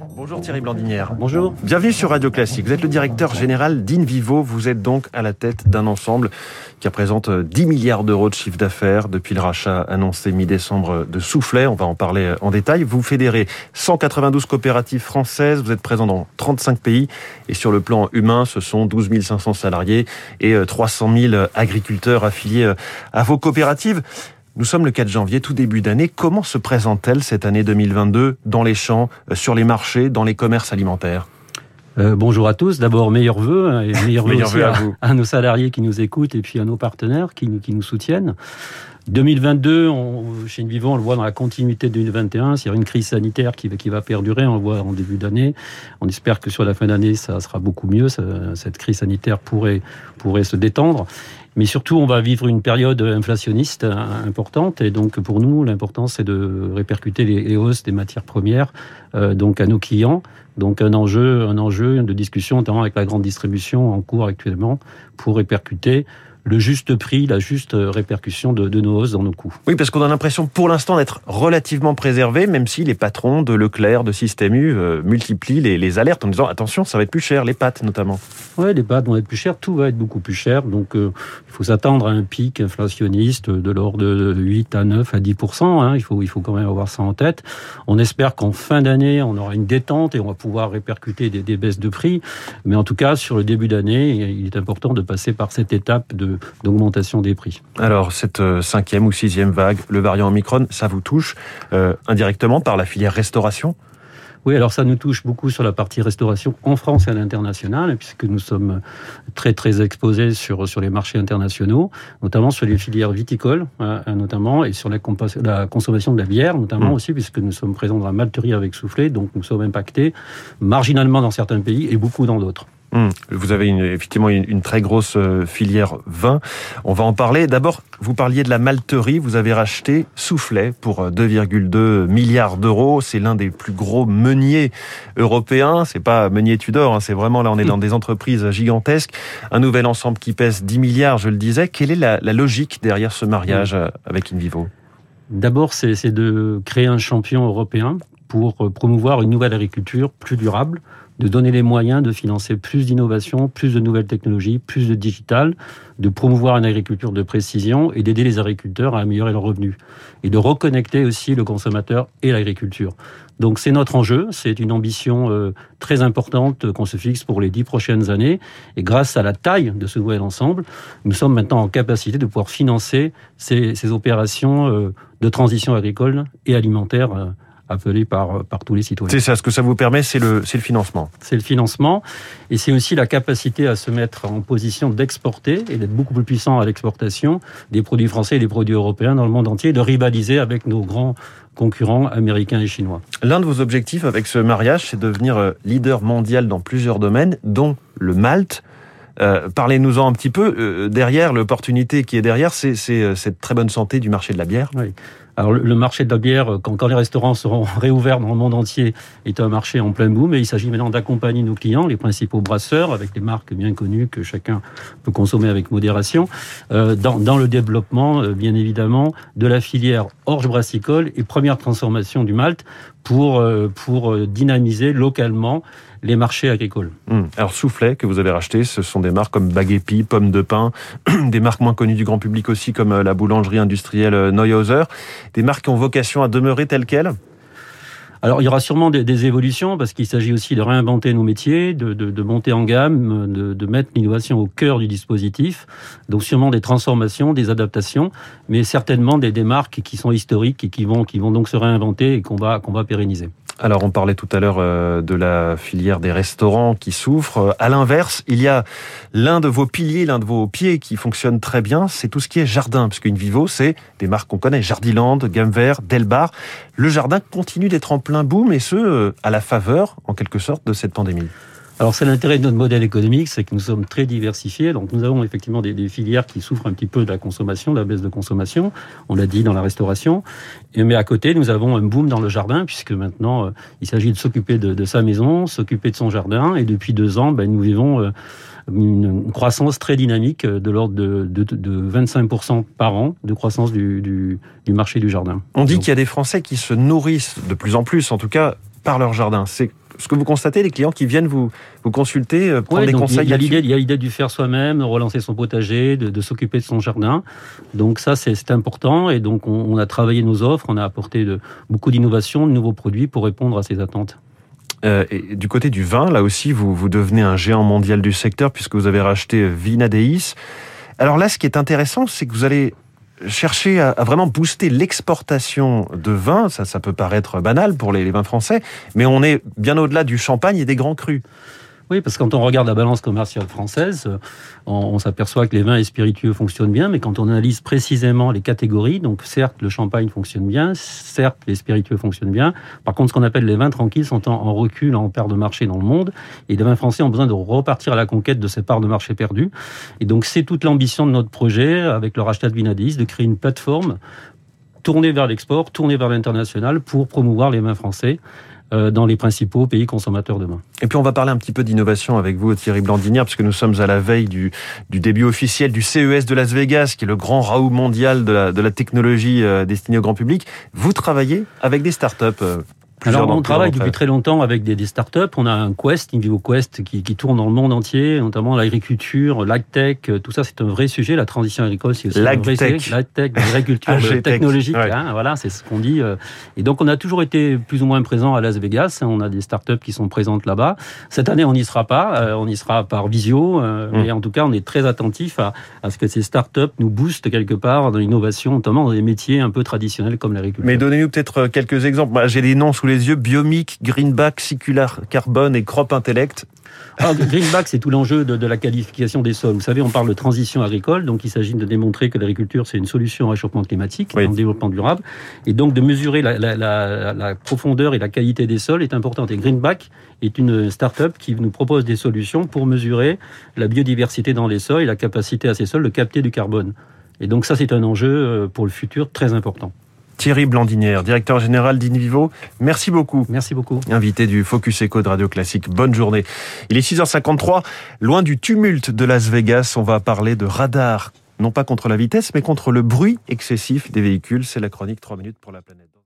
Bonjour Thierry Blandinière. Bonjour. Bienvenue sur Radio Classique. Vous êtes le directeur général d'Invivo. Vous êtes donc à la tête d'un ensemble qui représente 10 milliards d'euros de chiffre d'affaires depuis le rachat annoncé mi-décembre de Soufflet. On va en parler en détail. Vous fédérez 192 coopératives françaises. Vous êtes présent dans 35 pays. Et sur le plan humain, ce sont 12 500 salariés et 300 000 agriculteurs affiliés à vos coopératives. Nous sommes le 4 janvier, tout début d'année. Comment se présente-t-elle cette année 2022 dans les champs, euh, sur les marchés, dans les commerces alimentaires? Euh, bonjour à tous. D'abord, meilleurs vœux hein, et meilleurs vœux aussi à, à, nos salariés qui nous écoutent et puis à nos partenaires qui, qui nous soutiennent. 2022, on, chez Invivo, on le voit dans la continuité de 2021. S'il y a une crise sanitaire qui, qui, va perdurer, on le voit en début d'année. On espère que sur la fin d'année, ça sera beaucoup mieux. Cette crise sanitaire pourrait, pourrait se détendre. Mais surtout, on va vivre une période inflationniste importante. Et donc, pour nous, l'important, c'est de répercuter les hausses des matières premières euh, donc à nos clients. Donc, un enjeu, un enjeu de discussion, notamment avec la grande distribution en cours actuellement, pour répercuter le juste prix, la juste répercussion de, de, nos hausses dans nos coûts. Oui, parce qu'on a l'impression pour l'instant d'être relativement préservé, même si les patrons de Leclerc, de Système U euh, multiplient les, les, alertes en disant attention, ça va être plus cher, les pâtes notamment. Oui, les pâtes vont être plus chères, tout va être beaucoup plus cher. Donc euh, il faut s'attendre à un pic inflationniste de l'ordre de 8 à 9 à 10 hein. il, faut, il faut quand même avoir ça en tête. On espère qu'en fin d'année, on aura une détente et on va pouvoir répercuter des, des baisses de prix. Mais en tout cas, sur le début d'année, il est important de passer par cette étape de d'augmentation des prix. Alors, cette euh, cinquième ou sixième vague, le variant Omicron, ça vous touche euh, indirectement par la filière restauration? Oui, alors ça nous touche beaucoup sur la partie restauration en France et à l'international, puisque nous sommes très très exposés sur sur les marchés internationaux, notamment sur les filières viticoles, euh, notamment, et sur la, la, consommation de la bière, notamment mmh. aussi, puisque nous sommes présents dans la malterie avec soufflé, donc nous sommes impactés marginalement dans certains pays et beaucoup dans d'autres. Hum, vous avez une, effectivement une, une, très grosse euh, filière vin. On va en parler. D'abord, vous parliez de la malterie. Vous avez racheté Soufflet pour 2,2 euh, milliards d'euros. C'est l'un des plus gros meuniers européens. C'est pas meunier Tudor. Hein. C'est vraiment là, on est dans des entreprises gigantesques. Un nouvel ensemble qui pèse 10 milliards, je le disais. Quelle est la, la logique derrière ce mariage euh, avec Invivo? D'abord, c'est de créer un champion européen pour promouvoir une nouvelle agriculture plus durable, de donner les moyens de financer plus d'innovation, plus de nouvelles technologies, plus de digital, de promouvoir une agriculture de précision et d'aider les agriculteurs à améliorer leurs revenus. Et de reconnecter aussi le consommateur et l'agriculture. Donc c'est notre enjeu, c'est une ambition euh, très importante qu'on se fixe pour les dix prochaines années. Et grâce à la taille de ce nouvel ensemble, nous sommes maintenant en capacité de pouvoir financer ces, ces opérations euh, de transition agricole et alimentaire euh, appelé par, par tous les citoyens. C'est ça, ce que ça vous permet, c'est le, le financement. C'est le financement, et c'est aussi la capacité à se mettre en position d'exporter et d'être beaucoup plus puissant à l'exportation des produits français et des produits européens dans le monde entier, de rivaliser avec nos grands concurrents américains et chinois. L'un de vos objectifs avec ce mariage, c'est de devenir euh, leader mondial dans plusieurs domaines, dont le Malte. Euh, Parlez-nous-en un petit peu. Euh, derrière, l'opportunité qui est derrière, c'est cette très bonne santé du marché de la bière. Oui. Alors le marché de la bière, quand, quand, les restaurants seront réouverts dans le monde entier, est un marché en plein boom. Et il s'agit maintenant d'accompagner nos clients, les principaux brasseurs, avec des marques bien connues que chacun peut consommer avec modération, euh, dans, dans, le développement, euh, bien évidemment, de la filière orge brassicole et première transformation du malt pour, euh, pour dynamiser localement les marchés agricoles. Mmh. Alors Soufflet, que vous avez racheté, ce sont des marques comme Baguepi, Pomme de Pin, des marques moins connues du grand public aussi comme la boulangerie industrielle Neuhauser, des marques qui ont vocation à demeurer telles quelles alors, il y aura sûrement des, évolutions parce qu'il s'agit aussi de réinventer nos métiers, de, de, de monter en gamme, de, de mettre l'innovation au cœur du dispositif. Donc, sûrement des transformations, des adaptations, mais certainement des, des marques qui sont historiques et qui vont, qui vont donc se réinventer et qu'on va, qu'on va pérenniser. Alors on parlait tout à l'heure euh, de la filière des restaurants qui souffre. À l'inverse, il y a l'un de vos piliers, l'un de vos pieds qui fonctionne très bien, c'est tout ce qui est jardin, puisqu'une Vivo, c'est des marques qu'on connaît, Jardiland, Gamme Vert, Delbar. Le jardin continue d'être en plein boom et ce, euh, à la faveur, en quelque sorte, de cette pandémie. Alors c'est l'intérêt de notre modèle économique, c'est que nous sommes très diversifiés. Donc nous avons effectivement des, des, filières qui souffrent un petit peu de la consommation, de la baisse de consommation. On l'a dit dans la restauration. Et, mais à côté, nous avons un boom dans le jardin, puisque maintenant euh, il s'agit de s'occuper de, de, sa maison, s'occuper de son jardin. Et depuis deux ans, ben, nous vivons euh, une croissance très dynamique de l'ordre de, de, de, 25% par an de croissance du, du, du marché du jardin. On dit qu'il y a des Français qui se nourrissent de plus en plus, en tout cas, par leur jardin. C'est ce que vous constatez, les clients qui viennent vous, vous consulter, euh, prendre des conseils Il y a l'idée, du faire soi-même, de relancer son potager, de, s'occuper de son jardin. Donc ça, c'est important. Et donc, on, a travaillé nos offres, on a apporté de, beaucoup d'innovations, de nouveaux produits pour répondre à ces attentes. Euh, et du côté du vin, là aussi, vous, vous devenez un géant mondial du secteur puisque vous avez racheté Vinadeis. Alors là, ce qui est intéressant, c'est que vous allez chercher à, vraiment booster l'exportation de vin. Ça, ça peut paraître banal pour les, les vins français, mais on est bien au-delà du champagne et des grands crus. Oui, parce que quand on regarde la balance commerciale française, euh, on, s'aperçoit que les vins et spiritueux fonctionnent bien, mais quand on analyse précisément les catégories, donc certes le champagne fonctionne bien, certes les spiritueux fonctionnent bien, par contre ce qu'on appelle les vins tranquilles sont en, recul, en perte de marché dans le monde, et les vins français ont besoin de repartir à la conquête de ces parts de marché perdues. Et donc c'est toute l'ambition de notre projet, avec le rachat de Vinadis, de créer une plateforme tournée vers l'export, tournée vers l'international pour promouvoir les vins français dans les principaux pays consommateurs demain. Et puis on va parler un petit peu d'innovation avec vous, Thierry Blandinière, puisque nous sommes à la veille du, du, début officiel du CES de Las Vegas, qui est le grand raout mondial de la, de la technologie euh, destinée au grand public. Vous travaillez avec des startups euh, alors, on travaille depuis très longtemps avec des, des, startups. On a un Quest, Invivo Quest, qui, qui tourne dans le monde entier, notamment l'agriculture, l'agtech. Tout ça, c'est un vrai sujet. La transition agricole, c'est aussi un vrai sujet. L'agtech, l'agriculture technologique. Hein, voilà, c'est ce qu'on dit. Euh. Et donc, on a toujours été plus ou moins présent à Las Vegas. On a des startups qui sont présentes là-bas. Cette année, on n'y sera pas. Euh, on y sera par visio. Euh, mm. Mais en tout cas, on est très attentif à, à ce que ces startups nous boostent quelque part dans l'innovation, notamment dans des métiers un peu traditionnels comme l'agriculture. Mais donnez-nous peut-être quelques exemples. J'ai des noms sous les yeux, Biomic, Greenback, Circular Carbone et Crop Intellect. Alors, Greenback, c'est tout l'enjeu de, la qualification des sols. Vous savez, on parle de transition agricole, donc il s'agit de démontrer que l'agriculture, c'est une solution au réchauffement climatique, oui. développement durable, et donc de mesurer la, profondeur et la qualité des sols est importante. Et Greenback est une start-up qui nous propose des solutions pour mesurer la biodiversité dans les sols et la capacité à ces sols de capter du carbone. Et donc ça, c'est un enjeu euh, pour le futur très important. Thierry Blandinière, directeur général d'Invivo. Merci beaucoup. Merci beaucoup. Invité du Focus Echo de Radio Classique. Bonne journée. Il est 6h53. Loin du tumulte de Las Vegas, on va parler de radar. Non pas contre la vitesse, mais contre le bruit excessif des véhicules. C'est la chronique 3 minutes pour la planète.